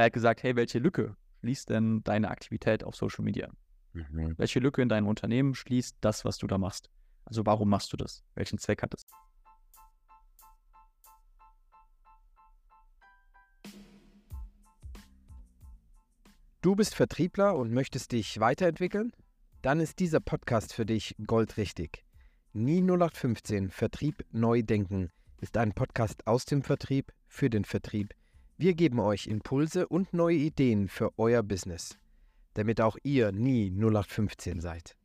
er hat gesagt, hey, welche Lücke schließt denn deine Aktivität auf Social Media? Mhm. Welche Lücke in deinem Unternehmen schließt das, was du da machst? Also warum machst du das? Welchen Zweck hat es? Du bist Vertriebler und möchtest dich weiterentwickeln? Dann ist dieser Podcast für dich goldrichtig. Nie 0815 Vertrieb neu denken ist ein Podcast aus dem Vertrieb für den Vertrieb. Wir geben euch Impulse und neue Ideen für euer Business, damit auch ihr nie 0815 seid.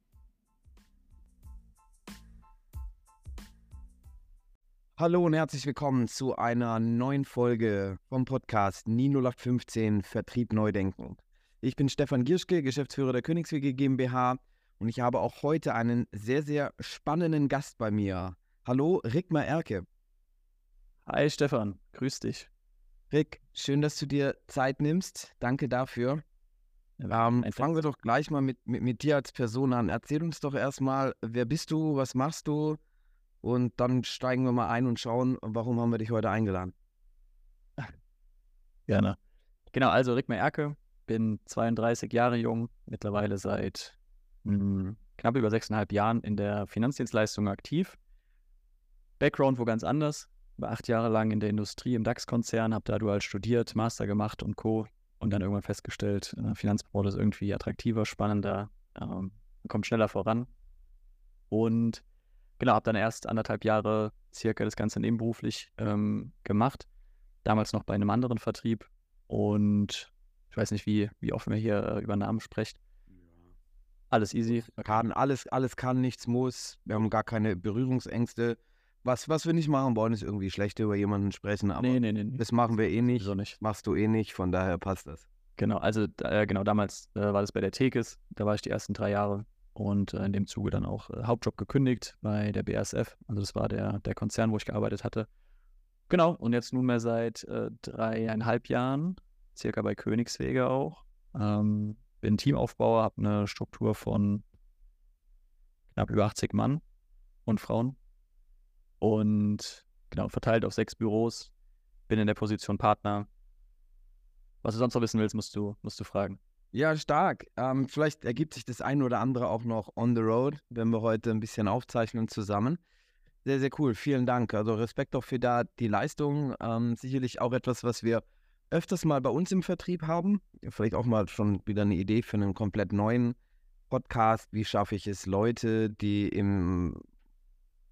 Hallo und herzlich willkommen zu einer neuen Folge vom Podcast Nie 0815 Vertrieb neu denken. Ich bin Stefan Gierschke, Geschäftsführer der Königswege GmbH und ich habe auch heute einen sehr, sehr spannenden Gast bei mir. Hallo, Rickmar Erke. Hi Stefan, grüß dich. Rick, schön, dass du dir Zeit nimmst. Danke dafür. Ähm, fangen wir doch gleich mal mit, mit, mit, dir als Person an. Erzähl uns doch erstmal, wer bist du, was machst du? Und dann steigen wir mal ein und schauen, warum haben wir dich heute eingeladen. Gerne. Genau, also Rickmar Erke, bin 32 Jahre jung, mittlerweile seit mh, hm, knapp über sechseinhalb Jahren in der Finanzdienstleistung aktiv. Background wo ganz anders. War acht Jahre lang in der Industrie im DAX-Konzern, habe da dual studiert, Master gemacht und Co. Und dann irgendwann festgestellt, äh, Finanzbranche ist irgendwie attraktiver, spannender, ähm, kommt schneller voran. Und genau, habe dann erst anderthalb Jahre circa das Ganze nebenberuflich ähm, gemacht. Damals noch bei einem anderen Vertrieb und ich weiß nicht, wie, wie offen wir hier äh, über Namen sprechen. Alles easy. Kann, alles, alles kann, nichts muss. Wir haben gar keine Berührungsängste. Was, was wir nicht machen wollen, ist irgendwie schlecht über jemanden sprechen. Aber nee, nee, nee, das machen wir eh nicht. So nicht. Machst du eh nicht, von daher passt das. Genau, also äh, genau damals äh, war das bei der Tekes. Da war ich die ersten drei Jahre und äh, in dem Zuge dann auch äh, Hauptjob gekündigt bei der BASF. Also das war der, der Konzern, wo ich gearbeitet hatte. Genau, und jetzt nunmehr seit äh, dreieinhalb Jahren circa bei Königswege auch. Ähm, bin Teamaufbauer, habe eine Struktur von knapp über 80 Mann und Frauen. Und genau, verteilt auf sechs Büros. Bin in der Position Partner. Was du sonst noch wissen willst, musst du, musst du fragen. Ja, stark. Ähm, vielleicht ergibt sich das ein oder andere auch noch on the road, wenn wir heute ein bisschen aufzeichnen zusammen. Sehr, sehr cool. Vielen Dank. Also Respekt auch für da die Leistung. Ähm, sicherlich auch etwas, was wir öfters mal bei uns im Vertrieb haben. Vielleicht auch mal schon wieder eine Idee für einen komplett neuen Podcast. Wie schaffe ich es, Leute, die im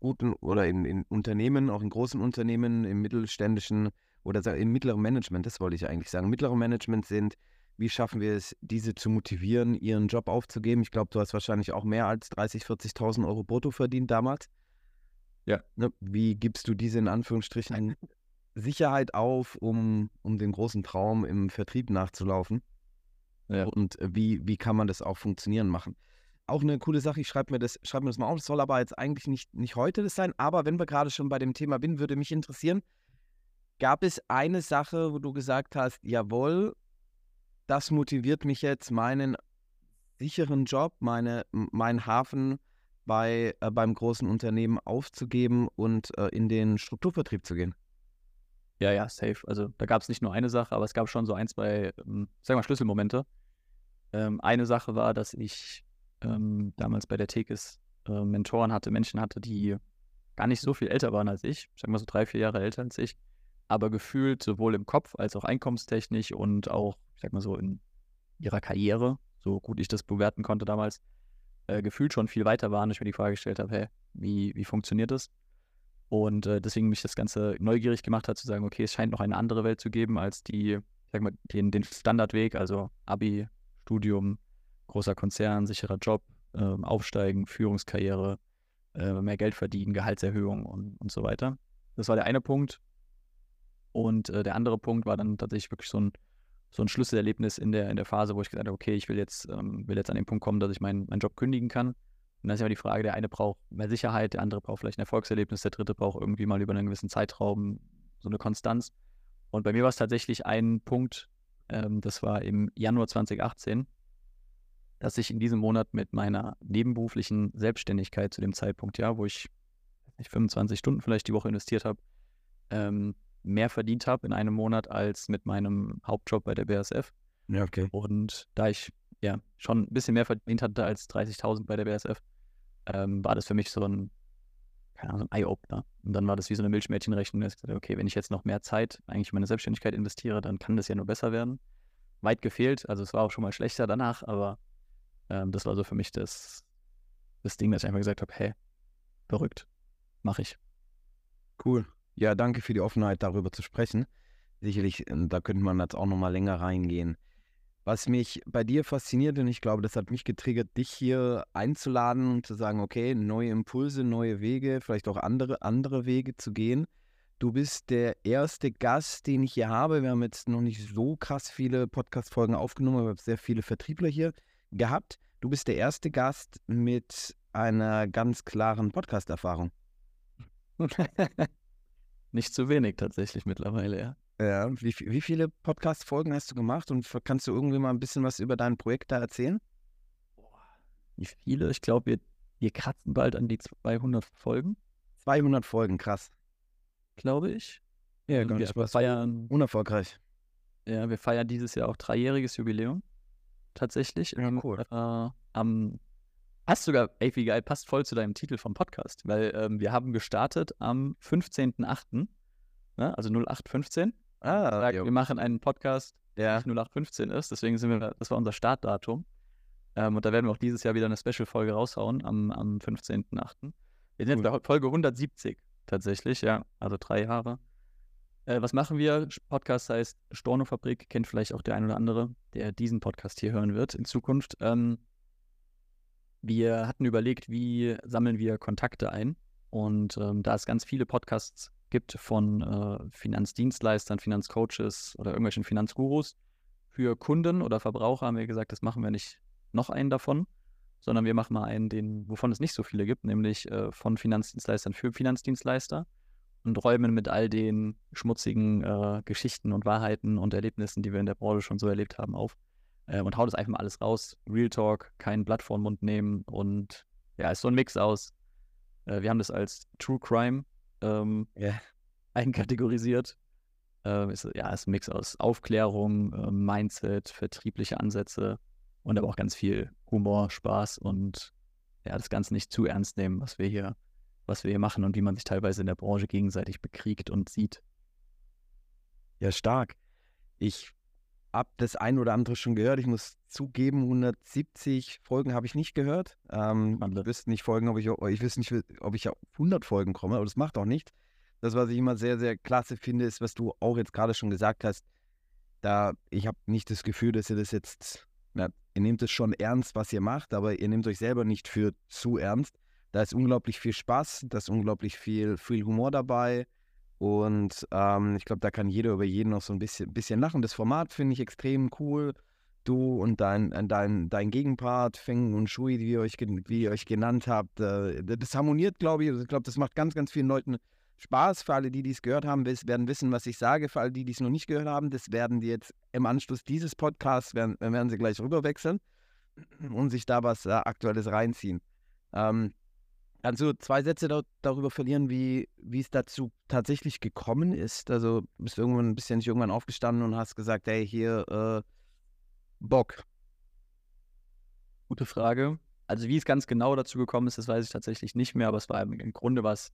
guten oder in, in Unternehmen, auch in großen Unternehmen, im mittelständischen oder im mittleren Management, das wollte ich eigentlich sagen, mittleren Management sind, wie schaffen wir es, diese zu motivieren, ihren Job aufzugeben? Ich glaube, du hast wahrscheinlich auch mehr als 30.000, 40.000 Euro brutto verdient damals. Ja. Ne, wie gibst du diese in Anführungsstrichen Sicherheit auf, um, um den großen Traum im Vertrieb nachzulaufen. Ja. Und äh, wie, wie kann man das auch funktionieren machen? Auch eine coole Sache, ich schreibe mir, das, schreib mir das mal auf, das soll aber jetzt eigentlich nicht, nicht heute das sein, aber wenn wir gerade schon bei dem Thema bin, würde mich interessieren, gab es eine Sache, wo du gesagt hast, jawohl, das motiviert mich jetzt, meinen sicheren Job, meine, meinen Hafen bei, äh, beim großen Unternehmen aufzugeben und äh, in den Strukturvertrieb zu gehen? Ja, ja, safe. Also da gab es nicht nur eine Sache, aber es gab schon so ein, zwei, ähm, sagen wir mal, Schlüsselmomente. Ähm, eine Sache war, dass ich ähm, damals bei der Tekes äh, Mentoren hatte, Menschen hatte, die gar nicht so viel älter waren als ich, sagen wir so drei, vier Jahre älter als ich, aber gefühlt sowohl im Kopf als auch einkommenstechnisch und auch, ich sag mal so, in ihrer Karriere, so gut ich das bewerten konnte damals, äh, gefühlt schon viel weiter waren. Ich mir die Frage gestellt habe, hey, wie, wie funktioniert das? Und äh, deswegen mich das Ganze neugierig gemacht hat, zu sagen, okay, es scheint noch eine andere Welt zu geben als die, ich sag mal, den, den Standardweg, also Abi, Studium, großer Konzern, sicherer Job, äh, Aufsteigen, Führungskarriere, äh, mehr Geld verdienen, Gehaltserhöhung und, und so weiter. Das war der eine Punkt. Und äh, der andere Punkt war dann tatsächlich wirklich so ein, so ein Schlüsselerlebnis in der, in der Phase, wo ich gesagt habe, okay, ich will jetzt, ähm, will jetzt an den Punkt kommen, dass ich meinen mein Job kündigen kann und dann ist ja die Frage, der eine braucht mehr Sicherheit, der andere braucht vielleicht ein Erfolgserlebnis, der dritte braucht irgendwie mal über einen gewissen Zeitraum so eine Konstanz. Und bei mir war es tatsächlich ein Punkt, ähm, das war im Januar 2018, dass ich in diesem Monat mit meiner nebenberuflichen Selbstständigkeit zu dem Zeitpunkt, ja, wo ich nicht, 25 Stunden vielleicht die Woche investiert habe, ähm, mehr verdient habe in einem Monat als mit meinem Hauptjob bei der BASF. Ja, okay. Und da ich ja schon ein bisschen mehr verdient hatte als 30.000 bei der BASF, ähm, war das für mich so ein, keine Ahnung, ein Eye-Opener. Und dann war das wie so eine Milchmädchenrechnung, dass ich gesagt okay, wenn ich jetzt noch mehr Zeit eigentlich in meine Selbstständigkeit investiere, dann kann das ja nur besser werden. Weit gefehlt, also es war auch schon mal schlechter danach, aber ähm, das war so für mich das, das Ding, dass ich einfach gesagt habe, hey, verrückt, mache ich. Cool. Ja, danke für die Offenheit, darüber zu sprechen. Sicherlich, ähm, da könnte man jetzt auch noch mal länger reingehen. Was mich bei dir fasziniert, und ich glaube, das hat mich getriggert, dich hier einzuladen und zu sagen, okay, neue Impulse, neue Wege, vielleicht auch andere, andere Wege zu gehen. Du bist der erste Gast, den ich hier habe. Wir haben jetzt noch nicht so krass viele Podcast-Folgen aufgenommen, aber sehr viele Vertriebler hier gehabt. Du bist der erste Gast mit einer ganz klaren Podcast-Erfahrung. Nicht zu wenig tatsächlich mittlerweile, ja. Ja, wie, wie viele Podcast-Folgen hast du gemacht und kannst du irgendwie mal ein bisschen was über dein Projekt da erzählen? Wie viele? Ich glaube, wir, wir kratzen bald an die 200 Folgen. 200 Folgen, krass. Glaube ich. Ja, gar wir nicht feiern, unerfolgreich. ja, wir feiern dieses Jahr auch dreijähriges Jubiläum. Tatsächlich. Ja, cool. Äh, am passt sogar, ey, wie geil, passt voll zu deinem Titel vom Podcast, weil ähm, wir haben gestartet am 15.08., ne? also 0815. Ah, Sagt, wir machen einen Podcast, der Ja. nicht 0815 ist, deswegen sind wir, das war unser Startdatum. Ähm, und da werden wir auch dieses Jahr wieder eine Special-Folge raushauen am, am 15.08. Wir sind jetzt bei Folge 170 tatsächlich, ja, also drei Jahre. Äh, was machen wir? Podcast heißt Storno-Fabrik, kennt vielleicht auch der ein oder andere, der diesen Podcast hier hören wird in Zukunft. Ähm, wir hatten überlegt, wie sammeln wir Kontakte ein. Und ähm, da es ganz viele Podcasts gibt von äh, Finanzdienstleistern, Finanzcoaches oder irgendwelchen Finanzgurus, für Kunden oder Verbraucher haben wir gesagt, das machen wir nicht noch einen davon, sondern wir machen mal einen, den, wovon es nicht so viele gibt, nämlich äh, von Finanzdienstleistern für Finanzdienstleister und räumen mit all den schmutzigen äh, Geschichten und Wahrheiten und Erlebnissen, die wir in der Branche schon so erlebt haben, auf äh, und hauen das einfach mal alles raus. Real Talk, kein Blatt vor den Mund nehmen und ja, ist so ein Mix aus. Äh, wir haben das als True Crime ähm, Ja. einkategorisiert. Ähm, ist, ja, ist ein Mix aus Aufklärung, äh, Mindset, vertriebliche Ansätze und aber auch ganz viel Humor, Spaß und ja, das Ganze nicht zu ernst nehmen, was wir hier, was wir hier machen und wie man sich teilweise in der Branche gegenseitig bekriegt und sieht. Ja, stark. Ich habe das ein oder andere schon gehört. Ich muss zugeben, 170 Folgen habe ich nicht gehört. Ähm, ich wüsste nicht Folgen, ob ich, ich wüsste nicht, ob ich auf 100 Folgen komme, aber das macht auch nichts. Das, was ich immer sehr, sehr klasse finde, ist, was du auch jetzt gerade schon gesagt hast. Da, ich habe nicht das Gefühl, dass ihr das jetzt, na, ihr nehmt es schon ernst, was ihr macht, aber ihr nehmt euch selber nicht für zu ernst. Da ist unglaublich viel Spaß, da ist unglaublich viel, viel Humor dabei. Und ähm, ich glaube, da kann jeder über jeden noch so ein bisschen, bisschen lachen. Das Format finde ich extrem cool. Du und dein, äh, dein, dein Gegenpart, Feng und Shui, wie ihr euch, wie ihr euch genannt habt, äh, das harmoniert, glaube ich. Also Ich glaube, das macht ganz, ganz vielen Leuten Spaß. Für alle, die dies gehört haben, werden wissen, was ich sage. Für alle, die dies noch nicht gehört haben, das werden die jetzt im Anschluss dieses Podcasts, werden, werden sie gleich rüberwechseln und sich da was äh, Aktuelles reinziehen. Ähm, Kannst du zwei Sätze da, darüber verlieren, wie, wie es dazu tatsächlich gekommen ist? Also bist du irgendwann ein bisschen nicht irgendwann aufgestanden und hast gesagt, hey, hier, äh, Bock. Gute Frage. Also wie es ganz genau dazu gekommen ist, das weiß ich tatsächlich nicht mehr, aber es war im, im Grunde was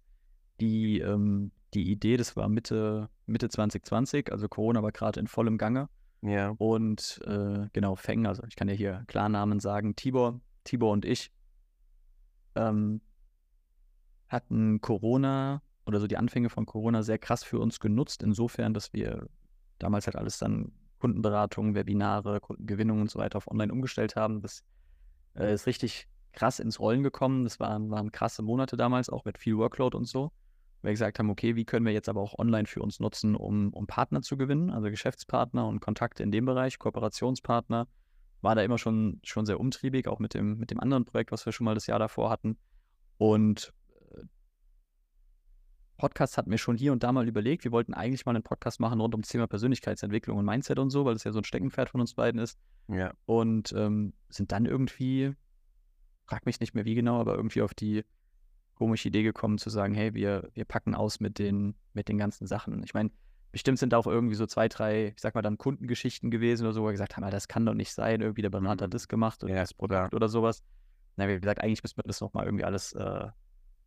die, ähm, die Idee, das war Mitte, Mitte 2020, also Corona war gerade in vollem Gange. Ja. Und äh, genau, Feng, also ich kann ja hier Klarnamen sagen, Tibor, Tibor und ich ähm, hatten Corona oder so die Anfänge von Corona sehr krass für uns genutzt, insofern, dass wir damals halt alles dann Kundenberatung, Webinare, Kundengewinnung und so weiter auf online umgestellt haben. Das äh, ist richtig krass ins Rollen gekommen. Das waren, waren krasse Monate damals, auch mit viel Workload und so. Weil wir gesagt haben, okay, wie können wir jetzt aber auch online für uns nutzen, um, um Partner zu gewinnen, also Geschäftspartner und Kontakte in dem Bereich, Kooperationspartner. War da immer schon, schon sehr umtriebig, auch mit dem, mit dem anderen Projekt, was wir schon mal das Jahr davor hatten. Und Podcast hatten wir schon hier und da mal überlegt. Wir wollten eigentlich mal einen Podcast machen rund ums Thema Persönlichkeitsentwicklung und Mindset und so, weil das ja so ein Steckenpferd von uns beiden ist. Ja. Und ähm, sind dann irgendwie, frag mich nicht mehr wie genau, aber irgendwie auf die komische Idee gekommen zu sagen, hey, wir, wir packen aus mit den, mit den ganzen Sachen. Ich meine, bestimmt sind da auch irgendwie so zwei, drei, ich sag mal dann Kundengeschichten gewesen oder so, wo wir gesagt haben, das kann doch nicht sein, irgendwie der Berater hat das gemacht oder Ja, das Produkt oder sowas. Na, wie gesagt, eigentlich müssen wir das nochmal irgendwie alles äh,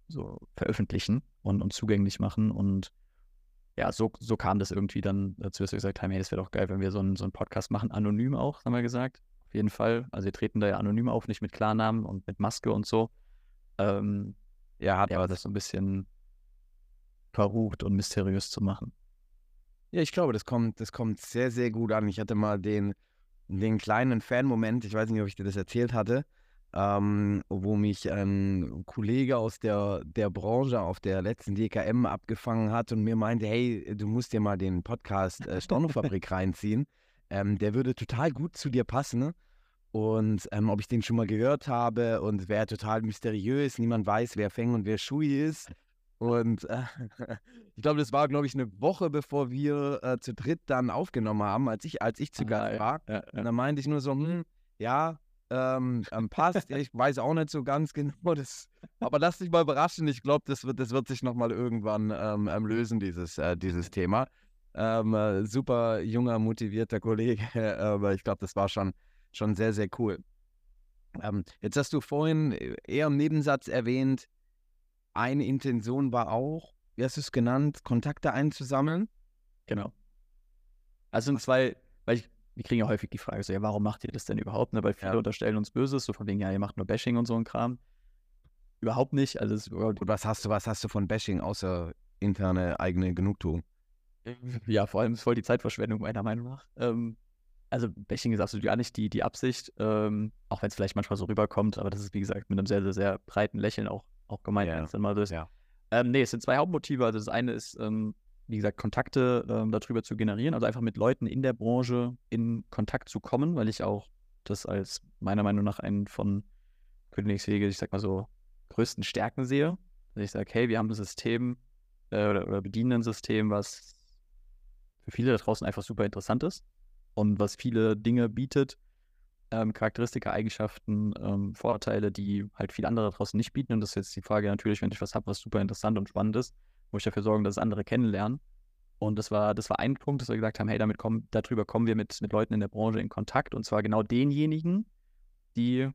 so veröffentlichen und, und zugänglich machen. Und ja, so, so kam das irgendwie dann dazu, dass wir gesagt haben, hey, das wäre doch geil, wenn wir so einen, so Podcast machen, anonym auch, haben wir gesagt. Auf jeden Fall. Also wir treten da ja anonym auf, nicht mit Klarnamen und mit Maske und so. Ähm, Ja, hat aber das so ein bisschen verrucht und mysteriös zu machen. Ja, ich glaube, das kommt, das kommt sehr, sehr gut an. Ich hatte mal den, den kleinen Fan-Moment, ich weiß nicht, ob ich dir das erzählt hatte, ähm, wo mich ein Kollege aus der, der Branche auf der letzten DKM abgefangen hat und mir meinte, hey, du musst dir mal den Podcast äh, Stornofabrik reinziehen. Ähm, der würde total gut zu dir passen. Und ähm, ob ich den schon mal gehört habe und wäre total mysteriös, niemand weiß, wer Feng und wer Shui ist. Und äh, ich glaube, das war, glaube ich, eine Woche, bevor wir äh, zu dritt dann aufgenommen haben, als ich, als ich zu Ah, Gast ja, war. Ja, Und ja. dann meinte ich nur so, hm, ja, ähm, ähm, passt. ich weiß auch nicht so ganz genau. Das, aber lass dich mal überraschen. Ich glaube, das wird, das wird sich nochmal irgendwann ähm, ähm, lösen, dieses, äh, dieses Thema. Ähm, äh, super junger, motivierter Kollege. aber ich glaube, das war schon, schon sehr, sehr cool. Ähm, jetzt hast du vorhin äh, eher im Nebensatz erwähnt, eine Intention war auch, wie hast du es genannt, Kontakte einzusammeln. Genau. Also sind zwei, weil ich, wir kriegen ja häufig die Frage so, ja, warum macht ihr das denn überhaupt? Ne? Weil viele Ja. unterstellen uns Böses, so von wegen, ja, ihr macht nur Bashing und so ein Kram. Überhaupt nicht. Also es überhaupt, Und was hast du, was hast du von Bashing außer interne eigene Genugtuung? ja, vor allem ist voll die Zeitverschwendung meiner Meinung nach. Ähm, also Bashing ist absolut gar nicht die, die Absicht, ähm, auch wenn es vielleicht manchmal so rüberkommt, aber das ist, wie gesagt, mit einem sehr, sehr, sehr breiten Lächeln auch, auch gemeint, Ja. wenn es dann mal so ist. Ja. Ähm, nee, es sind zwei Hauptmotive. Also das eine ist, ähm, wie gesagt, Kontakte ähm, darüber zu generieren, also einfach mit Leuten in der Branche in Kontakt zu kommen, weil ich auch das als meiner Meinung nach einen von Königswege, ich sag mal so, größten Stärken sehe. Dass ich sage, hey, wir haben ein System äh, oder, oder bedienen ein System, was für viele da draußen einfach super interessant ist und was viele Dinge bietet, ähm, Charakteristika, Eigenschaften, ähm, Vorteile, die halt viele andere da draußen nicht bieten. Und das ist jetzt die Frage natürlich, wenn ich was habe, was super interessant und spannend ist, muss ich dafür sorgen, dass es andere kennenlernen. Und das war, das war ein Punkt, dass wir gesagt haben, hey, damit kommen, darüber kommen wir mit, mit Leuten in der Branche in Kontakt. Und zwar genau denjenigen, die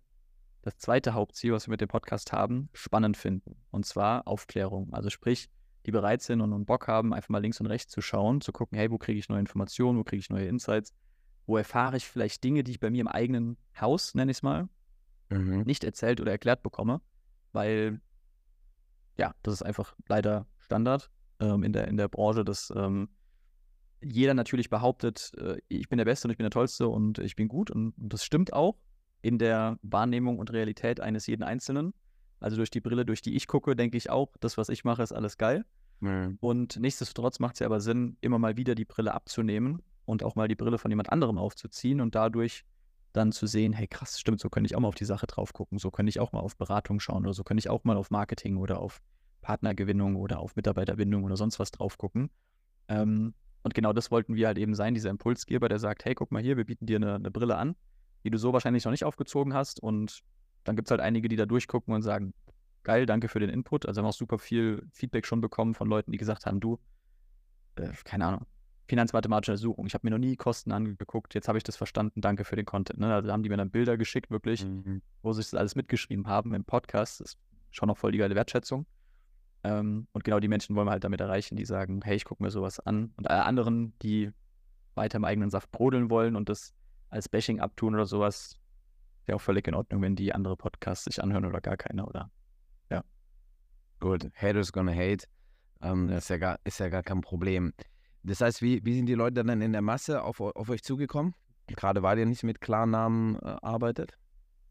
das zweite Hauptziel, was wir mit dem Podcast haben, spannend finden. Und zwar Aufklärung. Also sprich, die bereit sind und, Bock haben, einfach mal links und rechts zu schauen, zu gucken, hey, wo kriege ich neue Informationen, wo kriege ich neue Insights, wo erfahre ich vielleicht Dinge, die ich bei mir im eigenen Haus, nenne ich es mal, Mhm. nicht erzählt oder erklärt bekomme, weil ja, das ist einfach leider Standard ähm, in, der, in der Branche, dass ähm, jeder natürlich behauptet, äh, ich bin der Beste und ich bin der Tollste und ich bin gut und, und das stimmt auch in der Wahrnehmung und Realität eines jeden Einzelnen. Also durch die Brille, durch die ich gucke, denke ich auch, das, was ich mache, ist alles geil. Mhm. Und nichtsdestotrotz macht es ja aber Sinn, immer mal wieder die Brille abzunehmen und auch mal die Brille von jemand anderem aufzuziehen und dadurch dann zu sehen, hey krass, stimmt, so könnte ich auch mal auf die Sache drauf gucken, so könnte ich auch mal auf Beratung schauen oder so könnte ich auch mal auf Marketing oder auf Partnergewinnung oder auf Mitarbeiterbindung oder sonst was drauf gucken. Ähm, und genau das wollten wir halt eben sein, dieser Impulsgeber, der sagt, hey, guck mal hier, wir bieten dir eine, eine Brille an, die du so wahrscheinlich noch nicht aufgezogen hast und dann gibt es halt einige, die da durchgucken und sagen, geil, danke für den Input. Also haben auch super viel Feedback schon bekommen von Leuten, die gesagt haben, du, äh, keine Ahnung, finanzmathematische Untersuchung. Ich habe mir noch nie Kosten angeguckt, jetzt habe ich das verstanden, danke für den Content. Ne? Also haben die mir dann Bilder geschickt, wirklich, Mhm. wo sie das alles mitgeschrieben haben im Podcast. Das ist schon noch voll die geile Wertschätzung. Ähm, und genau die Menschen wollen wir halt damit erreichen, die sagen, hey, ich gucke mir sowas an. Und alle anderen, die weiter im eigenen Saft brodeln wollen und das als Bashing abtun oder sowas, ist ja auch völlig in Ordnung, wenn die andere Podcasts sich anhören oder gar keine, oder? Gut, Haters gonna hate. Ähm, Ja. Ist, ja gar, ist ja gar kein Problem. Das heißt, wie, wie sind die Leute dann in der Masse auf, auf euch zugekommen? Gerade weil ihr nicht mit Klarnamen äh, arbeitet.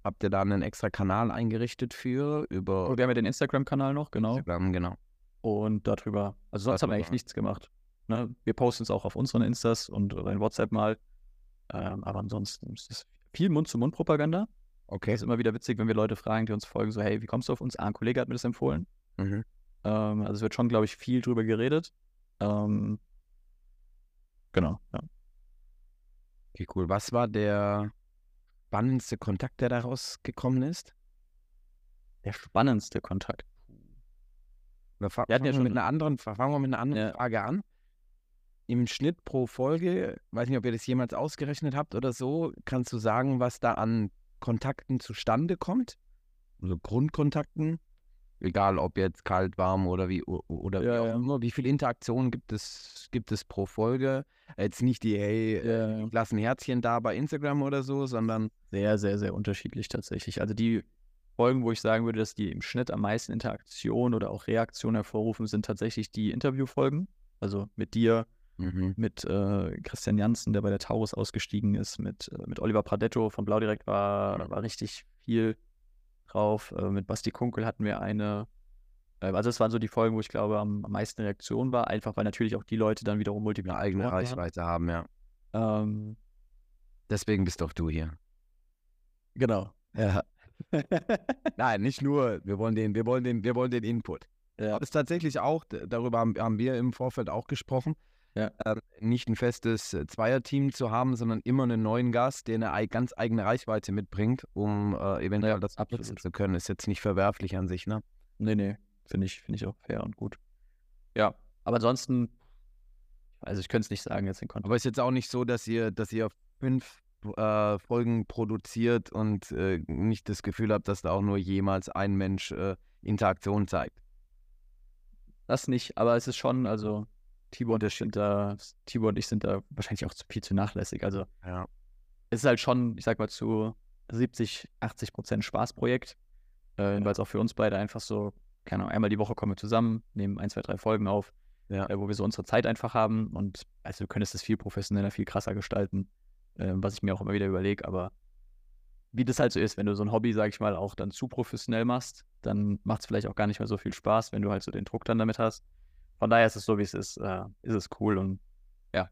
Habt ihr da einen extra Kanal eingerichtet für über Und wir haben ja den Instagram-Kanal noch, genau. Instagram, genau. Und darüber, also sonst haben wir eigentlich Darüber. nichts gemacht. Ne? Wir posten es auch auf unseren Instas und oder in WhatsApp mal. Ähm, aber ansonsten ist es viel Mund-zu-Mund-Propaganda. Okay. ist immer wieder witzig, wenn wir Leute fragen, die uns folgen, so, hey, wie kommst du auf uns? Ah, ein Kollege hat mir das empfohlen. Mhm. Ähm, also es wird schon, glaube ich, viel drüber geredet. Ähm, genau, ja. Okay, cool. Was war der spannendste Kontakt, der daraus gekommen ist? Der spannendste Kontakt. Wir Wir hatten ja schon- mit einer anderen, fangen wir mit einer anderen Ja. Frage an. im Schnitt pro Folge, weiß nicht, ob ihr das jemals ausgerechnet habt oder so, kannst du sagen, was da an Kontakten zustande kommt? Also Grundkontakten? Egal ob jetzt kalt, warm oder wie oder Ja, wie auch ja. immer. Wie viele Interaktionen gibt es, gibt es pro Folge? Jetzt nicht die, hey, Ja, äh, lass ein Herzchen da bei Instagram oder so, sondern Sehr, sehr, sehr unterschiedlich tatsächlich. Also die Folgen, wo ich sagen würde, dass die im Schnitt am meisten Interaktion oder auch Reaktion hervorrufen, sind tatsächlich die Interviewfolgen. Also mit dir, mhm. mit äh, Christian Janssen, der bei der Taurus ausgestiegen ist, mit, äh, mit Oliver Pradetto von Blau direkt war, da war richtig viel drauf. Äh, mit Basti Kunkel hatten wir eine. Äh, also das waren so die Folgen, wo ich glaube, am, am meisten Reaktion war, einfach weil natürlich auch die Leute dann wiederum Multiplikatoren eigene waren. Reichweite haben, ja. Ähm, Deswegen bist doch du hier. genau. Ja. Nein, nicht nur. Wir wollen den, wir wollen den, wir wollen den Input. Ja. Aber es ist tatsächlich auch, darüber haben, haben wir im Vorfeld auch gesprochen, Ja. ähm, nicht ein festes äh, Zweierteam zu haben, sondern immer einen neuen Gast, der eine ei- ganz eigene Reichweite mitbringt, um äh, eventuell Ja, das nutzen zu können. Ist jetzt nicht verwerflich an sich, ne? Nee, nee, finde ich, finde ich auch fair und gut. Ja, aber ansonsten, also ich könnte es nicht sagen jetzt in Kontext. Aber ist jetzt auch nicht so, dass ihr, dass ihr fünf äh, Folgen produziert und äh, nicht das Gefühl habt, dass da auch nur jemals ein Mensch äh, Interaktion zeigt. Das nicht, aber es ist schon, also Tibor und ich sind da, Tibor und ich sind da wahrscheinlich auch zu viel zu nachlässig. Also Ja. es ist halt schon, ich sag mal, zu 70, 80 Prozent Spaßprojekt, äh, weil es auch für uns beide einfach so, keine Ahnung, einmal die Woche kommen wir zusammen, nehmen ein, zwei, drei Folgen auf, Ja. äh, wo wir so unsere Zeit einfach haben und also du könntest es viel professioneller, viel krasser gestalten, äh, was ich mir auch immer wieder überlege, aber wie das halt so ist, wenn du so ein Hobby, sag ich mal, auch dann zu professionell machst, dann macht es vielleicht auch gar nicht mehr so viel Spaß, wenn du halt so den Druck dann damit hast. Von daher ist es so, wie es ist, äh, ist es cool und ja,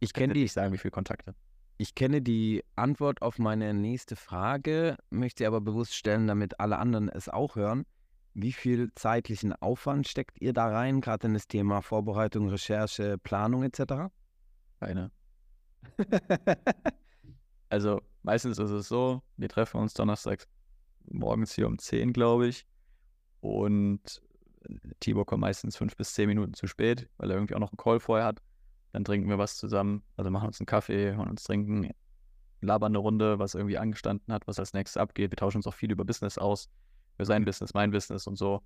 Ich ich kenne die, nicht sagen, wie viele Kontakte. ich kenne die Antwort auf meine nächste Frage, möchte sie aber bewusst stellen, damit alle anderen es auch hören. Wie viel zeitlichen Aufwand steckt ihr da rein, gerade in das Thema Vorbereitung, Recherche, Planung etc.? Keine. Also meistens ist es so, wir treffen uns donnerstags morgens hier um 10, glaube ich. Und Tibor kommt meistens fünf bis zehn Minuten zu spät, weil er irgendwie auch noch einen Call vorher hat. Dann trinken wir was zusammen, also machen uns einen Kaffee, holen uns trinken, labern eine Runde, was irgendwie angestanden hat, was als nächstes abgeht. Wir tauschen uns auch viel über Business aus, über sein Business, mein Business und so.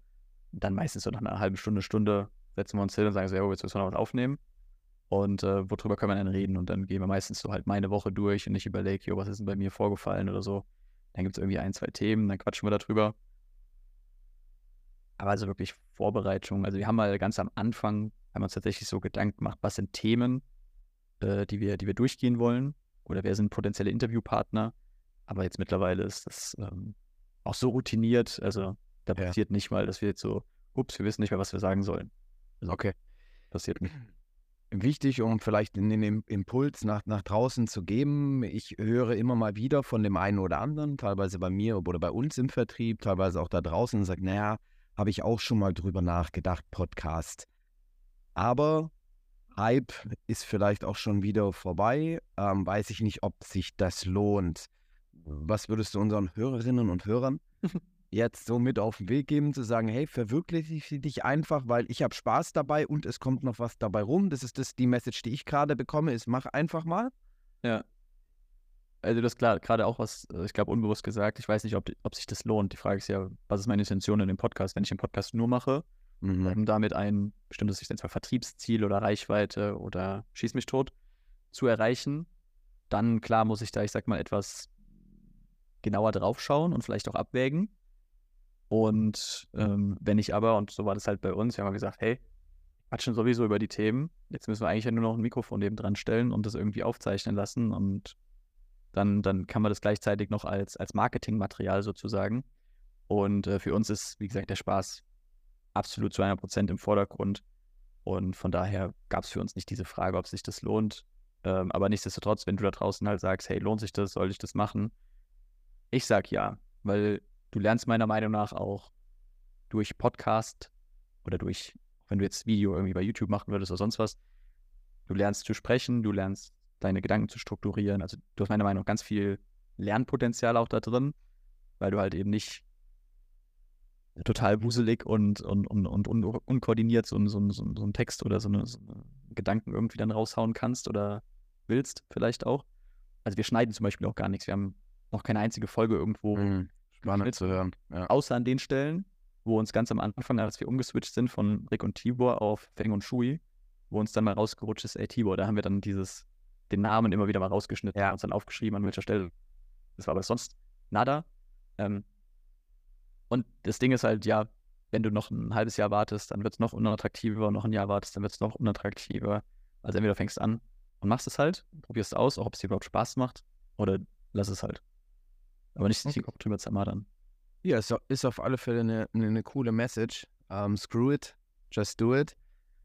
Dann meistens so nach einer halben Stunde, Stunde setzen wir uns hin und sagen so, ja, jetzt müssen wir noch was aufnehmen. Und äh, worüber können wir dann reden? Und dann gehen wir meistens so halt meine Woche durch und ich überlege, jo, was ist denn bei mir vorgefallen oder so. Dann gibt es irgendwie ein, zwei Themen, dann quatschen wir darüber. Aber also wirklich Vorbereitung. Also wir haben mal ganz am Anfang, haben wir uns tatsächlich so Gedanken gemacht, was sind Themen, äh, die, wir, die wir durchgehen wollen? Oder wer sind potenzielle Interviewpartner? Aber jetzt mittlerweile ist das ähm, auch so routiniert. Also da Ja. passiert nicht mal, dass wir jetzt so, ups, wir wissen nicht mehr, was wir sagen sollen. Also Okay. passiert nicht. Wichtig, um vielleicht den Im- Impuls nach, nach draußen zu geben. Ich höre immer mal wieder von dem einen oder anderen, teilweise bei mir oder bei uns im Vertrieb, teilweise auch da draußen, und sagt, naja, habe ich auch schon mal drüber nachgedacht, Podcast. Aber Hype ist vielleicht auch schon wieder vorbei. Ähm, weiß ich nicht, ob sich das lohnt. Was würdest du unseren Hörerinnen und Hörern jetzt so mit auf den Weg geben, zu sagen, hey, verwirkliche dich einfach, weil ich habe Spaß dabei und es kommt noch was dabei rum. Das ist das, die Message, die ich gerade bekomme, ist, mach einfach mal. Ja. Also das klar, gerade auch was, äh, ich glaube, unbewusst gesagt. Ich weiß nicht, ob, ob sich das lohnt. Die Frage ist ja, was ist meine Intention in dem Podcast? Wenn ich den Podcast nur mache, Mhm. um damit ein bestimmtes, ich nenne es mal Vertriebsziel oder Reichweite oder Schieß mich tot zu erreichen, dann klar muss ich da, ich sag mal, etwas genauer draufschauen und vielleicht auch abwägen. Und ähm, wenn ich aber, und so war das halt bei uns, wir haben gesagt, hey, quatschen sowieso über die Themen. Jetzt müssen wir eigentlich ja nur noch ein Mikrofon neben dran stellen und das irgendwie aufzeichnen lassen. Und dann, dann kann man das gleichzeitig noch als, als Marketingmaterial sozusagen. Und äh, für uns ist, wie gesagt, der Spaß absolut zu 100% im Vordergrund. Und von daher gab es für uns nicht diese Frage, ob sich das lohnt. Ähm, aber nichtsdestotrotz, wenn du da draußen halt sagst, hey, lohnt sich das, soll ich das machen? Ich sag ja, weil du lernst meiner Meinung nach auch durch Podcast oder durch, wenn du jetzt Video irgendwie bei YouTube machen würdest oder sonst was, du lernst zu sprechen, du lernst deine Gedanken zu strukturieren. Also du hast meiner Meinung nach ganz viel Lernpotenzial auch da drin, weil du halt eben nicht total wuselig und, und, und, und, und unkoordiniert so, so, so, so einen Text oder so, eine, so einen Gedanken irgendwie dann raushauen kannst oder willst, vielleicht auch. Also wir schneiden zum Beispiel auch gar nichts. Wir haben noch keine einzige Folge irgendwo. Mhm. Spannend zu hören. Ja. Außer an den Stellen, wo uns ganz am Anfang, als wir umgeswitcht sind von Rick und Tibor auf Feng und Shui, wo uns dann mal rausgerutscht ist, ey Tibor, da haben wir dann dieses, den Namen immer wieder mal rausgeschnitten, ja. uns dann aufgeschrieben, an welcher Stelle. Das war aber sonst nada. Ähm, und das Ding ist halt, ja, wenn du noch ein halbes Jahr wartest, dann wird es noch unattraktiver, noch ein Jahr wartest, dann wird es noch unattraktiver. Also entweder fängst an und machst es halt, probierst es aus, auch ob es dir überhaupt Spaß macht, oder lass es halt. Aber nicht okay. den Kopf drüber zermadern. Ja, ist, ist auf alle Fälle eine, eine, eine coole Message. Um, screw it, just do it.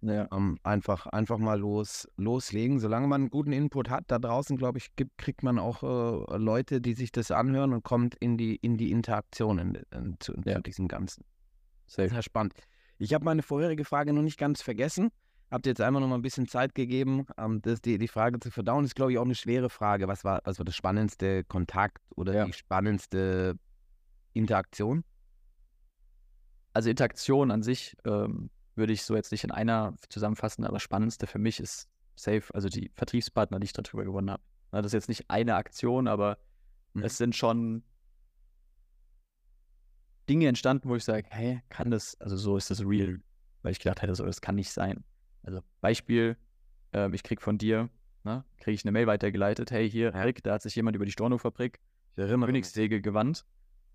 Ja. Ähm, einfach, einfach mal los, loslegen. Solange man einen guten Input hat, da draußen, glaube ich, gibt, kriegt man auch äh, Leute, die sich das anhören und kommt in die, in die Interaktion in, in, zu, ja. zu diesem Ganzen. Sehr, Sehr spannend. Ich habe meine vorherige Frage noch nicht ganz vergessen. Habt jetzt einmal noch mal ein bisschen Zeit gegeben, ähm, das, die, die Frage zu verdauen. Ist, glaube ich, auch eine schwere Frage. Was war, was war das spannendste Kontakt oder ja. die spannendste Interaktion? Also Interaktion an sich ähm, würde ich so jetzt nicht in einer zusammenfassen, aber das Spannendste für mich ist safe, also die Vertriebspartner, die ich darüber gewonnen habe. Das ist jetzt nicht eine Aktion, aber mhm. es sind schon Dinge entstanden, wo ich sage, hey, kann das, also so ist das real, weil ich gedacht hätte, so, das kann nicht sein. Also Beispiel, äh, ich krieg von dir, ne, kriege ich eine Mail weitergeleitet, hey, hier, Rick, da hat sich jemand über die Storno-Fabrik Königssäge gewandt.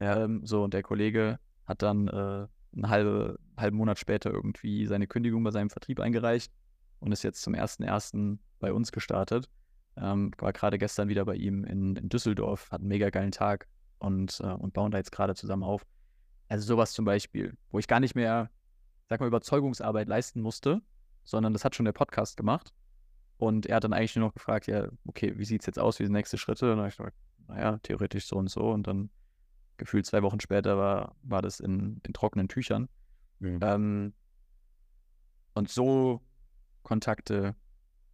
Ja. Ähm, so, und der Kollege hat dann äh, einen halbe, halben Monat später irgendwie seine Kündigung bei seinem Vertrieb eingereicht und ist jetzt zum 1.1. bei uns gestartet. Ähm, war gerade gestern wieder bei ihm in, in, Düsseldorf, hat einen mega geilen Tag und, äh, und bauen da jetzt gerade zusammen auf. Also sowas zum Beispiel, wo ich gar nicht mehr, sag mal, Überzeugungsarbeit leisten musste, sondern das hat schon der Podcast gemacht. Und er hat dann eigentlich nur noch gefragt, ja, okay, wie sieht es jetzt aus, wie sind nächste Schritte? Und dann habe ich gesagt, naja, theoretisch so und so. Und dann gefühlt zwei Wochen später war, war das in, in trockenen Tüchern. Mhm. Ähm, und so Kontakte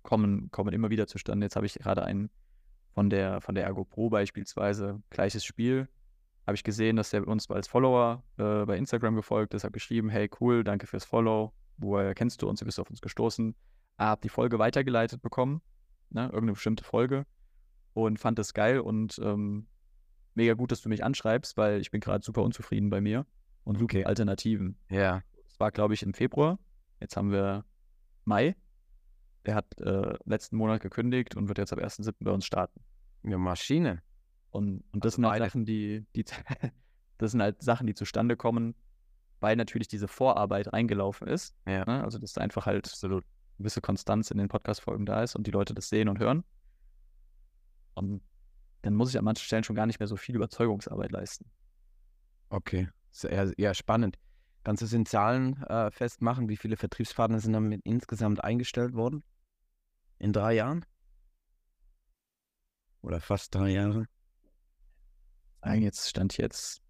kommen, kommen immer wieder zustande. Jetzt habe ich gerade einen von der, von der Ergo Pro beispielsweise, gleiches Spiel. Habe ich gesehen, dass der uns als Follower äh, bei Instagram gefolgt ist, habe geschrieben, hey cool, danke fürs Follow, woher kennst du uns, du bist auf uns gestoßen. Habe die Folge weitergeleitet bekommen, ne, irgendeine bestimmte Folge und fand das geil und ähm, mega gut, dass du mich anschreibst, weil ich bin gerade super unzufrieden bei mir und okay. Alternativen. Ja. Das war, glaube ich, im Februar. Jetzt haben wir Mai. Der hat äh, letzten Monat gekündigt und wird jetzt ab 1.7. bei uns starten. Eine Maschine. Und, und das also sind halt Sachen, die, die das sind halt Sachen, die zustande kommen, weil natürlich diese Vorarbeit reingelaufen ist. Ja. Ne? Also dass einfach halt Absolut. eine gewisse Konstanz in den Podcast-Folgen da ist und die Leute das sehen und hören. Und dann muss ich an manchen Stellen schon gar nicht mehr so viel Überzeugungsarbeit leisten. Okay, sehr, ja, spannend. Kannst du es in Zahlen äh, festmachen? Wie viele Vertriebspartner sind damit insgesamt eingestellt worden? In drei Jahren? Oder fast drei Jahre? Jetzt stand jetzt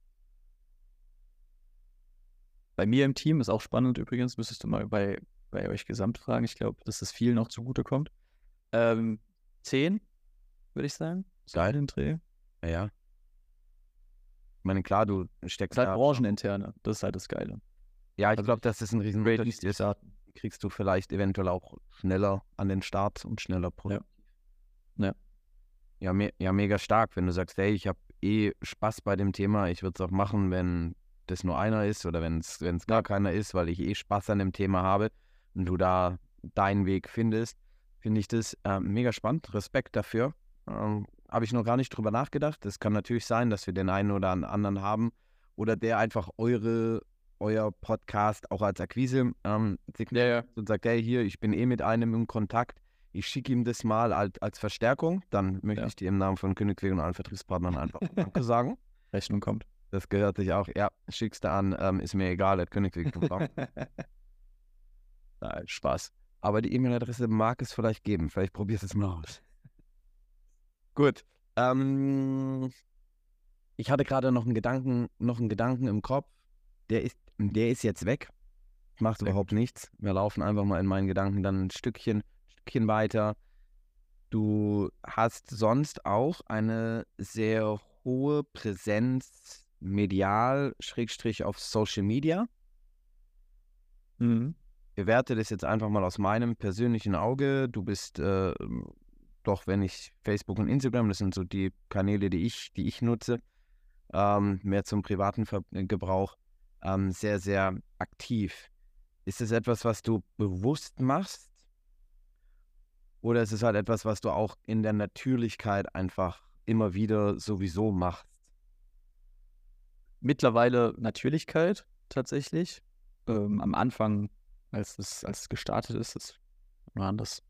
bei mir im Team, ist auch spannend übrigens, müsstest du mal bei, bei euch gesamt fragen. Ich glaube, dass das vielen noch zugutekommt. Ähm, zehn, würde ich sagen. Geil. Den Dreh. Ja, ja. Ich meine, klar, du steckst. Das ist halt brancheninterne. Das ist halt das Geile. Ja, ich also glaube, das ein riesen Unterschied ist. Kriegst du vielleicht eventuell auch schneller an den Start und schneller produktiv. Ja. Ja, ja, me ja mega stark, wenn du sagst, hey, ich habe eh Spaß bei dem Thema. Ich würde es auch machen, wenn das nur einer ist oder wenn es gar keiner ist, weil ich eh Spaß an dem Thema habe und du da deinen Weg findest, finde ich das äh, mega spannend. Respekt dafür. Ähm, habe ich noch gar nicht drüber nachgedacht. Es kann natürlich sein, dass wir den einen oder anderen haben oder der einfach eure, euer Podcast auch als Akquise ähm, ja, ja. und sagt, hey, hier, ich bin eh mit einem im Kontakt. Ich schicke ihm das mal als, als Verstärkung. Dann möchte ja. ich dir im Namen von Königsweg und allen Vertriebspartnern einfach Danke sagen. Rechnung kommt. Das gehört sich auch. Ja, schickst du an, ähm, ist mir egal, at Königsweg.com. Spaß. Aber die E-Mail-Adresse mag es vielleicht geben. Vielleicht probierst du es mal aus. Gut. Ähm, ich hatte gerade noch einen Gedanken, noch einen Gedanken im Kopf. Der ist, der ist jetzt weg. Macht überhaupt nichts. Wir laufen einfach mal in meinen Gedanken dann ein Stückchen, Stückchen weiter. Du hast sonst auch eine sehr hohe Präsenz medial, Schrägstrich auf Social Media. Mhm. Bewerte das jetzt einfach mal aus meinem persönlichen Auge. Du bist äh, doch, wenn ich Facebook und Instagram, das sind so die Kanäle, die ich, die ich nutze, ähm, mehr zum privaten Ver Gebrauch, ähm, sehr, sehr aktiv. Ist es etwas, was du bewusst machst? Oder ist es halt etwas, was du auch in der Natürlichkeit einfach immer wieder sowieso machst? Mittlerweile Natürlichkeit tatsächlich. Ähm, am Anfang, als es, als es gestartet ist, das waren das,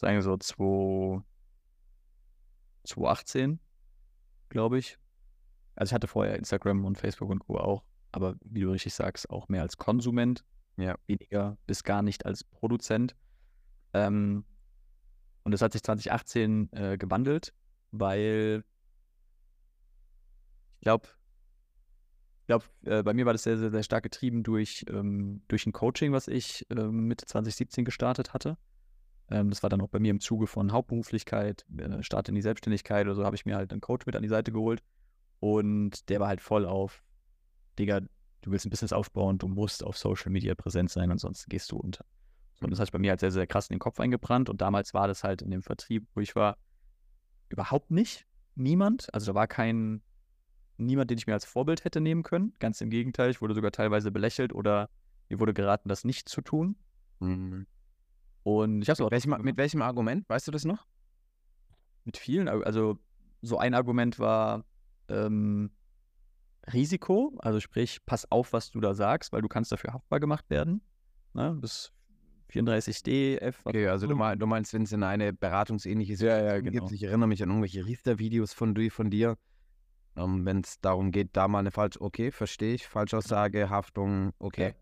sagen wir so 2, 2018, glaube ich. Also ich hatte vorher Instagram und Facebook und Co. auch, aber wie du richtig sagst, auch mehr als Konsument, Ja. weniger bis gar nicht als Produzent. Ähm, und das hat sich 2018 äh, gewandelt, weil ich glaube, ich glaube, äh, bei mir war das sehr, sehr, sehr stark getrieben durch, ähm, durch ein Coaching, was ich ähm, Mitte 2017 gestartet hatte. Ähm, das war dann auch bei mir im Zuge von Hauptberuflichkeit, äh, Start in die Selbstständigkeit oder so, habe ich mir halt einen Coach mit an die Seite geholt. Und der war halt voll auf, Digga, du willst ein Business aufbauen, du musst auf Social Media präsent sein, ansonsten gehst du unter. Und das hat sich bei mir halt sehr, sehr krass in den Kopf eingebrannt. Und damals war das halt in dem Vertrieb, wo ich war, überhaupt nicht. Niemand. Also da war kein, niemand, den ich mir als Vorbild hätte nehmen können. Ganz im Gegenteil, ich wurde sogar teilweise belächelt oder mir wurde geraten, das nicht zu tun. Mhm. Und ich habe auch Welchem, mit welchem Argument? Weißt du das noch? mit vielen, also so ein Argument war ähm, Risiko, also sprich, pass auf, was du da sagst, weil du kannst dafür haftbar gemacht werden. Ne? Bis 34d, F. was Okay, also du, mein, du meinst, wenn es in eine beratungsähnliche Ja, ja, Situation genau. gibt, ich erinnere mich an irgendwelche Riester-Videos von, dir- von dir, ähm, wenn es darum geht, da mal eine falsch, okay, verstehe ich, Falschaussage, Haftung, okay. Ja.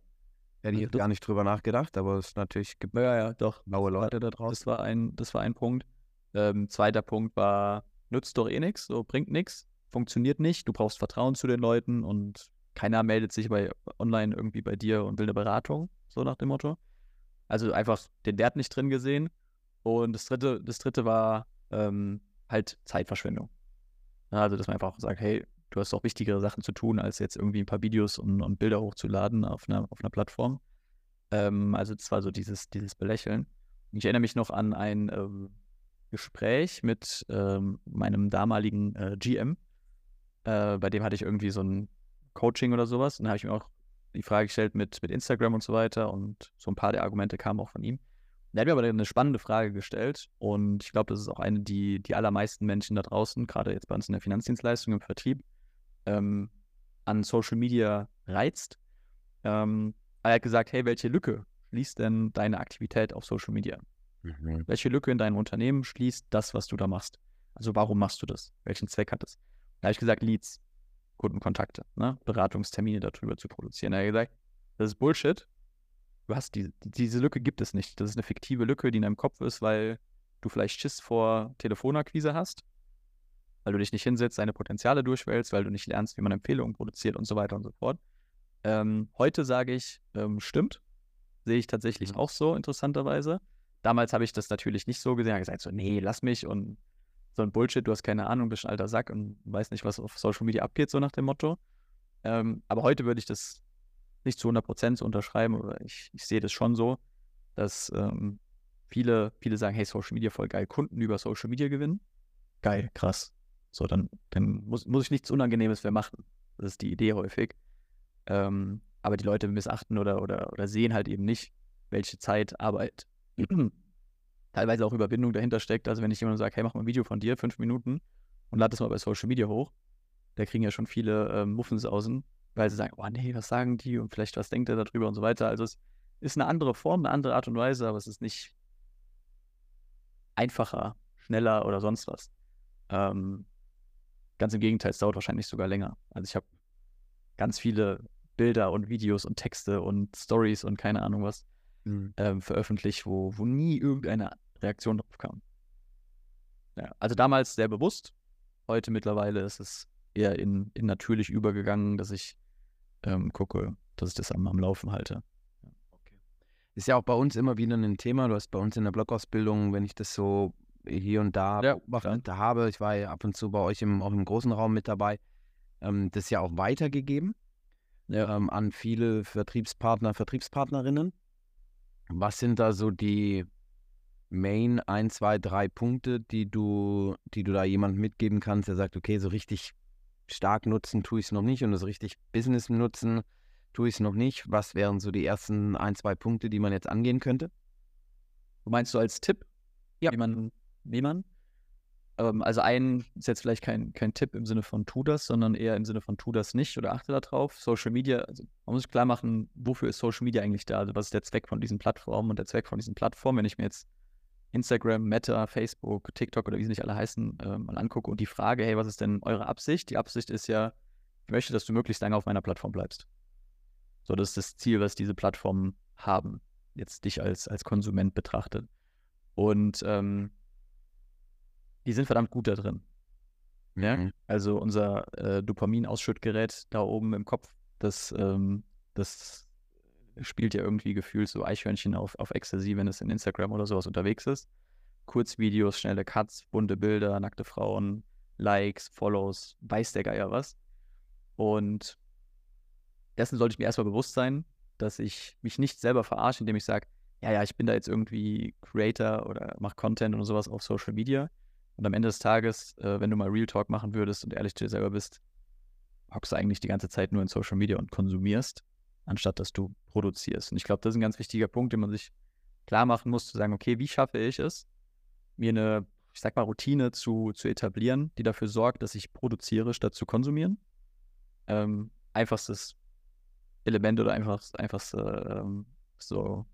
Hätte ich Also jetzt gar nicht drüber nachgedacht, aber es ist natürlich, gibt Ja, ja, doch. blaue war- Leute da draußen. Das war ein, das war ein Punkt. Ähm, zweiter Punkt war, nützt doch eh nichts, so bringt nichts, funktioniert nicht, du brauchst Vertrauen zu den Leuten und keiner meldet sich bei online irgendwie bei dir und will eine Beratung, so nach dem Motto. Also einfach den Wert nicht drin gesehen. Und das dritte, das dritte war ähm, halt Zeitverschwendung. Also, dass man einfach sagt, hey, du hast auch wichtigere Sachen zu tun, als jetzt irgendwie ein paar Videos und, und Bilder hochzuladen auf einer, auf einer Plattform. Ähm, also das war so dieses, dieses Belächeln. Ich erinnere mich noch an ein ähm, Gespräch mit ähm, meinem damaligen äh, GM. Äh, bei dem hatte ich irgendwie so ein Coaching oder sowas. Und da habe ich mir auch die Frage gestellt mit, mit Instagram und so weiter. Und so ein paar der Argumente kamen auch von ihm. Der hat mir aber eine spannende Frage gestellt. Und ich glaube, das ist auch eine, die die allermeisten Menschen da draußen, gerade jetzt bei uns in der Finanzdienstleistung im Vertrieb, ähm, an Social Media reizt. Ähm, er hat gesagt, hey, welche Lücke schließt denn deine Aktivität auf Social Media? Mhm. Welche Lücke in deinem Unternehmen schließt das, was du da machst? Also warum machst du das? Welchen Zweck hat es? Da habe ich gesagt, Leads, Kundenkontakte, ne? Beratungstermine darüber zu produzieren. Da hat er gesagt, das ist Bullshit. Du hast die, diese Lücke gibt es nicht. Das ist eine fiktive Lücke, die in deinem Kopf ist, weil du vielleicht Schiss vor Telefonakquise hast, weil du dich nicht hinsetzt, deine Potenziale durchwählst, weil du nicht lernst, wie man Empfehlungen produziert und so weiter und so fort. Ähm, heute sage ich, ähm, stimmt. Sehe ich tatsächlich Mhm. auch so, interessanterweise. Damals habe ich das natürlich nicht so gesehen. Ich habe gesagt, so, nee, lass mich und so ein Bullshit, du hast keine Ahnung, bist ein alter Sack und weißt nicht, was auf Social Media abgeht, so nach dem Motto. Ähm, aber heute würde ich das nicht zu 100% so unterschreiben, oder ich, ich sehe das schon so, dass ähm, viele, viele sagen, hey, Social Media voll geil, Kunden über Social Media gewinnen. Geil, krass. So, dann, dann muss, muss ich nichts Unangenehmes mehr machen. Das ist die Idee häufig. Ähm, aber die Leute missachten oder, oder, oder sehen halt eben nicht, welche Zeit, Arbeit, teilweise auch Überwindung dahinter steckt. Also wenn ich jemandem sage, hey, mach mal ein Video von dir, fünf Minuten und lad das mal bei Social Media hoch, da kriegen ja schon viele ähm, Muffens außen, weil sie sagen, oh nee, was sagen die und vielleicht was denkt er darüber und so weiter. Also es ist eine andere Form, eine andere Art und Weise, aber es ist nicht einfacher, schneller oder sonst was. Ähm, ganz im Gegenteil, es dauert wahrscheinlich sogar länger. Also ich habe ganz viele Bilder und Videos und Texte und Stories und keine Ahnung was Mhm. ähm, veröffentlicht, wo, wo nie irgendeine Reaktion drauf kam. Ja, also damals sehr bewusst, heute mittlerweile ist es eher in, in natürlich übergegangen, dass ich ähm, gucke, dass ich das am, am Laufen halte. Ist ja auch bei uns immer wieder ein Thema. Du hast bei uns in der Blogausbildung, wenn ich das so hier und da Ja, beobachtet habe, ich war ja ab und zu bei euch im, auch im großen Raum mit dabei, ähm, das ja auch weitergegeben Ja. ähm, an viele Vertriebspartner, Vertriebspartnerinnen. Was sind da so die Main 1, 2, 3 Punkte, die du, die du da jemandem mitgeben kannst, der sagt, okay, so richtig stark nutzen tue ich es noch nicht und so richtig Business nutzen tue ich es noch nicht. Was wären so die ersten ein, zwei Punkte, die man jetzt angehen könnte? Meinst du als Tipp? Ja. Wie man, wie man? Ähm, also ein ist jetzt vielleicht kein, kein Tipp im Sinne von tu das, sondern eher im Sinne von tu das nicht oder achte darauf. Social Media, also man muss sich klar machen, wofür ist Social Media eigentlich da? Also was ist der Zweck von diesen Plattformen und der Zweck von diesen Plattformen, wenn ich mir jetzt Instagram, Meta, Facebook, TikTok oder wie sie nicht alle heißen, äh, mal angucke und die Frage, hey, was ist denn eure Absicht? Die Absicht ist ja, ich möchte, dass du möglichst lange auf meiner Plattform bleibst. So, das ist das Ziel, was diese Plattformen haben, jetzt dich als, als Konsument betrachtet. Und ähm, die sind verdammt gut da drin. Ja? Mhm. Also unser äh, Dopaminausschüttgerät da oben im Kopf, das, ähm, das spielt ja irgendwie gefühlt so Eichhörnchen auf, auf Ecstasy, wenn es in Instagram oder sowas unterwegs ist. Kurzvideos, schnelle Cuts, bunte Bilder, nackte Frauen, Likes, Follows, weiß der Geier was. Und dessen sollte ich mir erstmal bewusst sein, dass ich mich nicht selber verarsche, indem ich sage, ja, ja, ich bin da jetzt irgendwie Creator oder mache Content und sowas auf Social Media. Und am Ende des Tages, äh, wenn du mal Real Talk machen würdest und ehrlich zu dir selber bist, hockst du eigentlich die ganze Zeit nur in Social Media und konsumierst, anstatt dass du produzierst. Und ich glaube, das ist ein ganz wichtiger Punkt, den man sich klar machen muss, zu sagen, okay, wie schaffe ich es, mir eine, ich sag mal, Routine zu, zu etablieren, die dafür sorgt, dass ich produziere, statt zu konsumieren. Ähm, einfachstes Element oder einfachs, einfachste ähm, so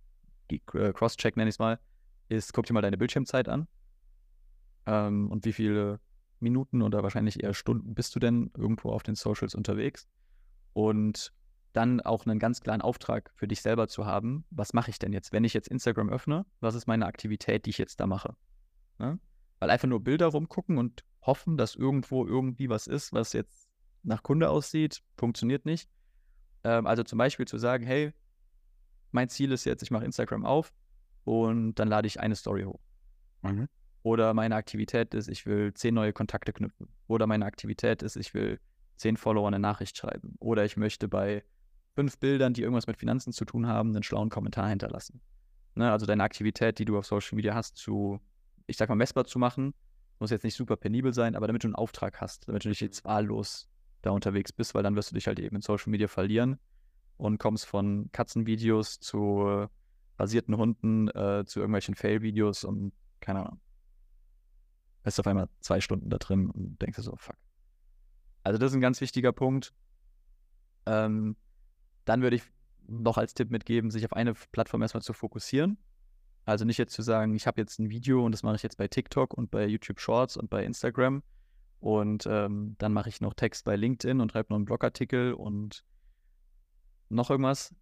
äh, Cross-Check nenne ich es mal, ist, guck dir mal deine Bildschirmzeit an. Ähm, und wie viele Minuten oder wahrscheinlich eher Stunden bist du denn irgendwo auf den Socials unterwegs? Und dann auch einen ganz klaren Auftrag für dich selber zu haben, was mache ich denn jetzt? Wenn ich jetzt Instagram öffne, was ist meine Aktivität, die ich jetzt da mache? Ne? Weil einfach nur Bilder rumgucken und hoffen, dass irgendwo irgendwie was ist, was jetzt nach Kunde aussieht, funktioniert nicht. Ähm, also zum Beispiel zu sagen, hey, mein Ziel ist jetzt, ich mache Instagram auf und dann lade ich eine Story hoch. Mhm. Oder meine Aktivität ist, ich will zehn neue Kontakte knüpfen. Oder meine Aktivität ist, ich will zehn Follower eine Nachricht schreiben. Oder ich möchte bei fünf Bildern, die irgendwas mit Finanzen zu tun haben, einen schlauen Kommentar hinterlassen. Ne, also deine Aktivität, die du auf Social Media hast, zu, ich sag mal, messbar zu machen, muss jetzt nicht super penibel sein, aber damit du einen Auftrag hast, damit du nicht jetzt wahllos da unterwegs bist, weil dann wirst du dich halt eben in Social Media verlieren und kommst von Katzenvideos zu basierten Hunden, äh, zu irgendwelchen Fail-Videos und keine Ahnung. Bist auf einmal zwei Stunden da drin und denkst dir so, fuck. Also das ist ein ganz wichtiger Punkt. Ähm, dann würde ich noch als Tipp mitgeben, sich auf eine Plattform erstmal zu fokussieren. Also nicht jetzt zu sagen, ich habe jetzt ein Video und das mache ich jetzt bei TikTok und bei YouTube Shorts und bei Instagram und ähm, dann mache ich noch Text bei LinkedIn und schreibe noch einen Blogartikel und noch irgendwas.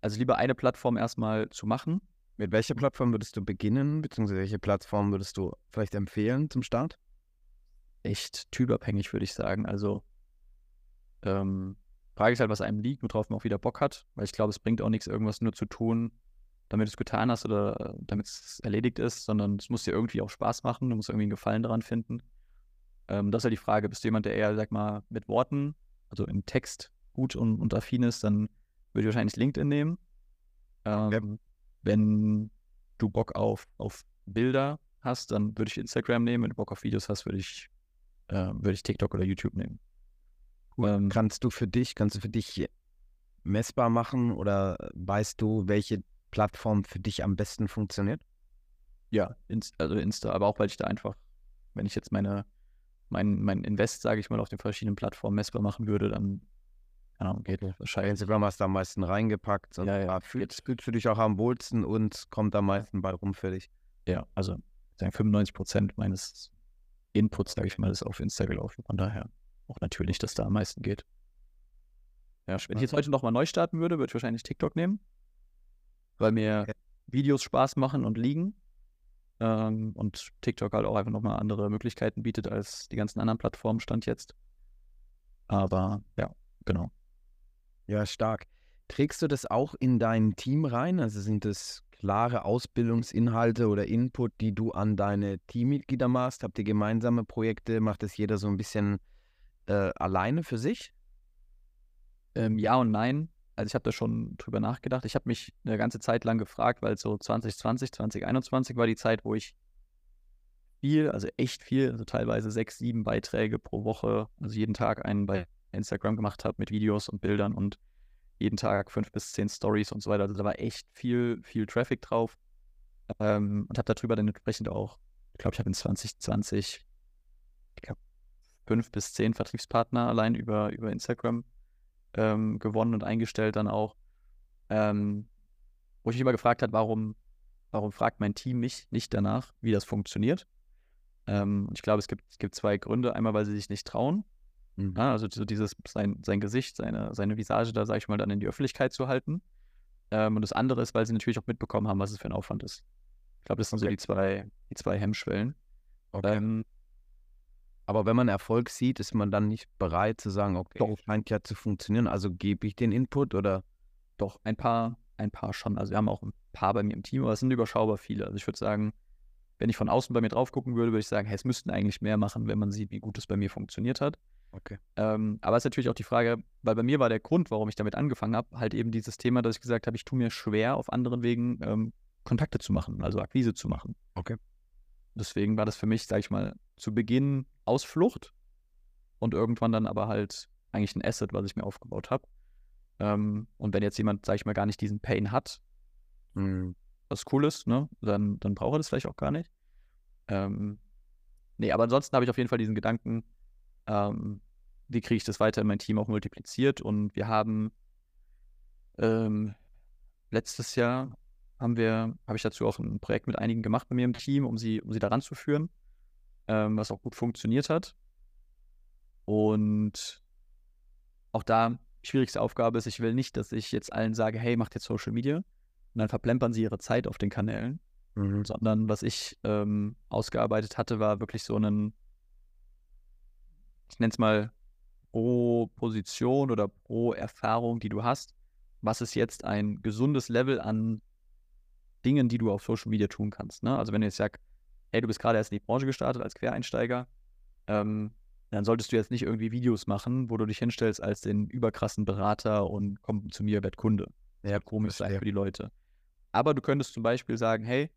Also lieber eine Plattform erstmal zu machen. Mit welcher Plattform würdest du beginnen, beziehungsweise welche Plattform würdest du vielleicht empfehlen zum Start? Echt typabhängig, würde ich sagen. Also ähm, Frage ist halt, was einem liegt, worauf man auch wieder Bock hat, weil ich glaube, es bringt auch nichts, irgendwas nur zu tun, damit du es getan hast oder damit es erledigt ist, sondern es muss dir irgendwie auch Spaß machen, du musst irgendwie einen Gefallen daran finden. Ähm, das ist ja die Frage, bist du jemand, der eher, sag mal, mit Worten, also im Text gut und, und affin ist, dann würde ich wahrscheinlich LinkedIn nehmen. Ähm, Ja. Wenn du Bock auf, auf Bilder hast, dann würde ich Instagram nehmen. Wenn du Bock auf Videos hast, würde ich, äh, würde ich TikTok oder YouTube nehmen. Ähm, Kannst du für dich, kannst du für dich messbar machen oder weißt du, welche Plattform für dich am besten funktioniert? Ja, Inst also Insta, aber auch weil ich da einfach, wenn ich jetzt meine, mein, mein Invest, sage ich mal, auf den verschiedenen Plattformen messbar machen würde, dann, keine Ahnung, geht Bei wahrscheinlich. Instagram hast du am meisten reingepackt. Und Ja, ja, fühlst, fühlst du dich auch am wohlsten und kommt am meisten bei rum für dich. Ja, also sagen 95 Prozent meines Inputs, sage ich mal, ist auf Insta gelaufen. Von daher auch natürlich, dass da am meisten geht. Ja, wenn ich jetzt heute nochmal neu starten würde, würde ich wahrscheinlich TikTok nehmen, weil mir Okay. Videos Spaß machen und liegen. Ähm, und TikTok halt auch einfach nochmal andere Möglichkeiten bietet als die ganzen anderen Plattformen, stand jetzt. Aber ja, genau. Ja, stark. Trägst du das auch in dein Team rein? Also sind das klare Ausbildungsinhalte oder Input, die du an deine Teammitglieder machst? Habt ihr gemeinsame Projekte? Macht das jeder so ein bisschen äh, alleine für sich? Ähm, ja und nein. Also ich habe da schon drüber nachgedacht. Ich habe mich eine ganze Zeit lang gefragt, weil so 2020, 2021 war die Zeit, wo ich viel, also echt viel, also teilweise sechs, sieben Beiträge pro Woche, also jeden Tag einen bei Instagram gemacht habe mit Videos und Bildern und jeden Tag fünf bis zehn Stories und so weiter. Also da war echt viel, viel Traffic drauf. Ähm, und habe darüber dann entsprechend auch, ich glaube, ich habe in 2020, ich glaube, fünf bis zehn Vertriebspartner allein über, über Instagram ähm, gewonnen und eingestellt dann auch. Ähm, wo ich mich immer gefragt habe, warum, warum fragt mein Team mich nicht danach, wie das funktioniert? Ähm, und ich glaube, es gibt, es gibt zwei Gründe. Einmal, weil sie sich nicht trauen. Mhm. Ja, also so dieses, sein, sein Gesicht, seine, seine Visage da, sage ich mal, dann in die Öffentlichkeit zu halten. Ähm, und das andere ist, weil sie natürlich auch mitbekommen haben, was es für ein Aufwand ist. Ich glaube, das sind okay. so die zwei, die zwei Hemmschwellen. Okay. Ähm, aber wenn man Erfolg sieht, ist man dann nicht bereit zu sagen, okay, doch. scheint ja zu funktionieren, also gebe ich den Input oder? Doch, ein paar, ein paar schon. Also wir haben auch ein paar bei mir im Team, aber es sind überschaubar viele. Also ich würde sagen, wenn ich von außen bei mir drauf gucken würde, würde ich sagen, hey, es müssten eigentlich mehr machen, wenn man sieht, wie gut es bei mir funktioniert hat. Okay. Ähm, aber es ist natürlich auch die Frage, weil bei mir war der Grund, warum ich damit angefangen habe, halt eben dieses Thema, dass ich gesagt habe, ich tue mir schwer, auf anderen Wegen ähm, Kontakte zu machen, also Akquise zu machen. Okay. Deswegen war das für mich, sage ich mal, zu Beginn Ausflucht und irgendwann dann aber halt eigentlich ein Asset, was ich mir aufgebaut habe. Ähm, und wenn jetzt jemand, sage ich mal, gar nicht diesen Pain hat, mhm. was cool ist, ne, dann, dann braucht er das vielleicht auch gar nicht. Ähm, nee, aber ansonsten habe ich auf jeden Fall diesen Gedanken, ähm, wie kriege ich das weiter in mein Team auch multipliziert. Und wir haben ähm, letztes Jahr haben wir, habe ich dazu auch ein Projekt mit einigen gemacht bei mir im Team, um sie, um sie daran zu führen, ähm, was auch gut funktioniert hat. Und auch da, schwierigste Aufgabe ist, ich will nicht, dass ich jetzt allen sage, hey, macht jetzt Social Media. Und dann verplempern sie ihre Zeit auf den Kanälen. Mhm. Sondern was ich ähm, ausgearbeitet hatte, war wirklich so ein, ich nenne es mal pro Position oder pro Erfahrung, die du hast. Was ist jetzt ein gesundes Level an Dingen, die du auf Social Media tun kannst. Ne? Also wenn du jetzt sagst, hey, du bist gerade erst in die Branche gestartet als Quereinsteiger, ähm, dann solltest du jetzt nicht irgendwie Videos machen, wo du dich hinstellst als den überkrassen Berater und komm zu mir, werd Kunde. Ja, komisch sein für die Leute. Aber du könntest zum Beispiel sagen, hey,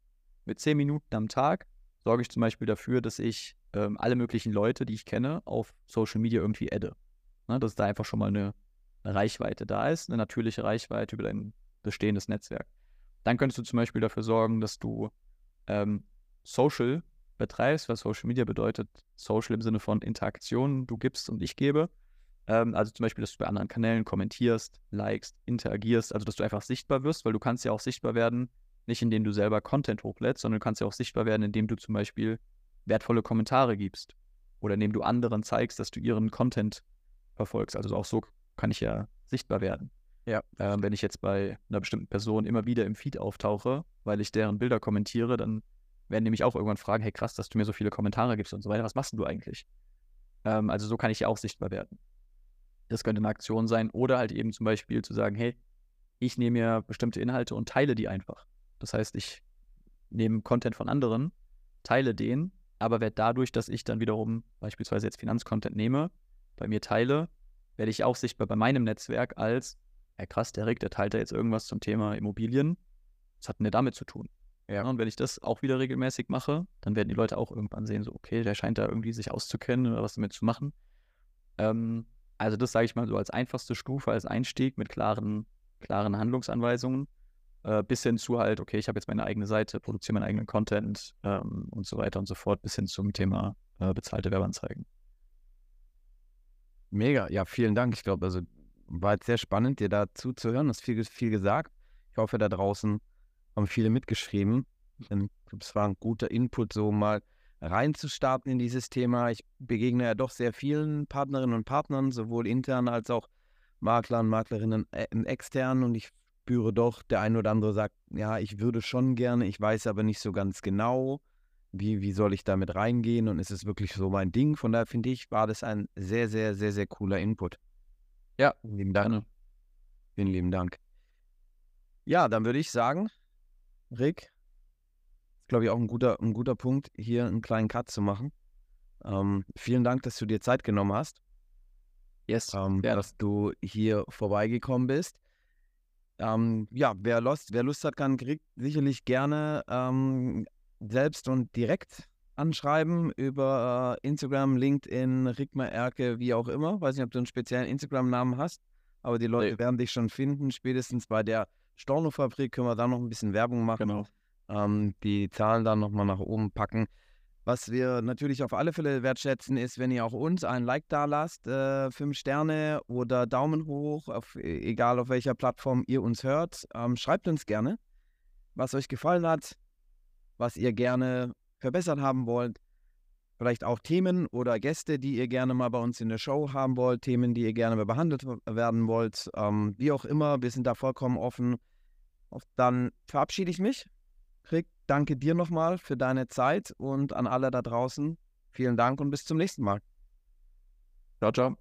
mit zehn Minuten am Tag sorge ich zum Beispiel dafür, dass ich ähm, alle möglichen Leute, die ich kenne, auf Social Media irgendwie adde. Ne, dass da einfach schon mal eine, eine Reichweite da ist, eine natürliche Reichweite über dein bestehendes Netzwerk. Dann könntest du zum Beispiel dafür sorgen, dass du ähm, Social betreibst, was Social Media bedeutet. Social im Sinne von Interaktion, du gibst und ich gebe. Ähm, also zum Beispiel, dass du bei anderen Kanälen kommentierst, likest, interagierst, also dass du einfach sichtbar wirst, weil du kannst ja auch sichtbar werden, nicht indem du selber Content hochlädst, sondern du kannst ja auch sichtbar werden, indem du zum Beispiel wertvolle Kommentare gibst oder indem du anderen zeigst, dass du ihren Content verfolgst. Also auch so kann ich ja sichtbar werden. Ja. Ähm, wenn ich jetzt bei einer bestimmten Person immer wieder im Feed auftauche, weil ich deren Bilder kommentiere, dann werden nämlich auch irgendwann fragen, hey krass, dass du mir so viele Kommentare gibst und so weiter, was machst du eigentlich? Ähm, also so kann ich ja auch sichtbar werden. Das könnte eine Aktion sein oder halt eben zum Beispiel zu sagen, hey, ich nehme mir bestimmte Inhalte und teile die einfach. Das heißt, ich nehme Content von anderen, teile den, aber werde dadurch, dass ich dann wiederum beispielsweise jetzt Finanzcontent nehme, bei mir teile, werde ich auch sichtbar bei meinem Netzwerk als ja krass, der Rick, der teilt da jetzt irgendwas zum Thema Immobilien. Was hat denn der damit zu tun? Ja. Und wenn ich das auch wieder regelmäßig mache, dann werden die Leute auch irgendwann sehen, so, okay, der scheint da irgendwie sich auszukennen oder was damit zu machen. Ähm, also das sage ich mal so als einfachste Stufe, als Einstieg mit klaren, klaren Handlungsanweisungen, äh, bis hin zu halt, okay, ich habe jetzt meine eigene Seite, produziere meinen eigenen Content ähm, und so weiter und so fort, bis hin zum Thema äh, bezahlte Werbeanzeigen. Mega, ja, vielen Dank. Ich glaube, also war jetzt sehr spannend, dir da zuzuhören. Du hast viel, viel gesagt. Ich hoffe, da draußen haben viele mitgeschrieben. Es war ein guter Input, so mal reinzustarten in dieses Thema. Ich begegne ja doch sehr vielen Partnerinnen und Partnern, sowohl intern als auch Maklern, Maklerinnen äh, extern. Und ich spüre doch, der eine oder andere sagt, ja, ich würde schon gerne, ich weiß aber nicht so ganz genau, wie, wie soll ich damit reingehen und ist es wirklich so mein Ding. Von daher finde ich, war das ein sehr, sehr, sehr, sehr cooler Input. Ja, lieben Dank. Vielen lieben Dank. Ja, dann würde ich sagen, Rick, ist glaube ich auch ein guter, ein guter Punkt, hier einen kleinen Cut zu machen. Ähm, vielen Dank, dass du dir Zeit genommen hast. Yes. ähm, Ja. dass du hier vorbeigekommen bist. Ähm, ja, wer Lust, wer Lust hat, kann kriegt sicherlich gerne ähm, selbst und direkt anschreiben über äh, Instagram, LinkedIn, Rigma Erke, wie auch immer. Weiß nicht, ob du einen speziellen Instagram-Namen hast, aber die Leute Nee. werden dich schon finden. Spätestens bei der Storno-Fabrik können wir da noch ein bisschen Werbung machen Genau. ähm, die Zahlen dann nochmal nach oben packen. Was wir natürlich auf alle Fälle wertschätzen, ist, wenn ihr auch uns ein Like da lasst, äh, fünf Sterne oder Daumen hoch, auf, e- egal auf welcher Plattform ihr uns hört. Ähm, schreibt uns gerne, was euch gefallen hat, was ihr gerne verbessert haben wollt. Vielleicht auch Themen oder Gäste, die ihr gerne mal bei uns in der Show haben wollt, Themen, die ihr gerne mal behandelt werden wollt. Ähm, wie auch immer, wir sind da vollkommen offen. Auf- Dann verabschiede ich mich. Rick, danke dir nochmal für deine Zeit und an alle da draußen. Vielen Dank und bis zum nächsten Mal. Ciao, ciao.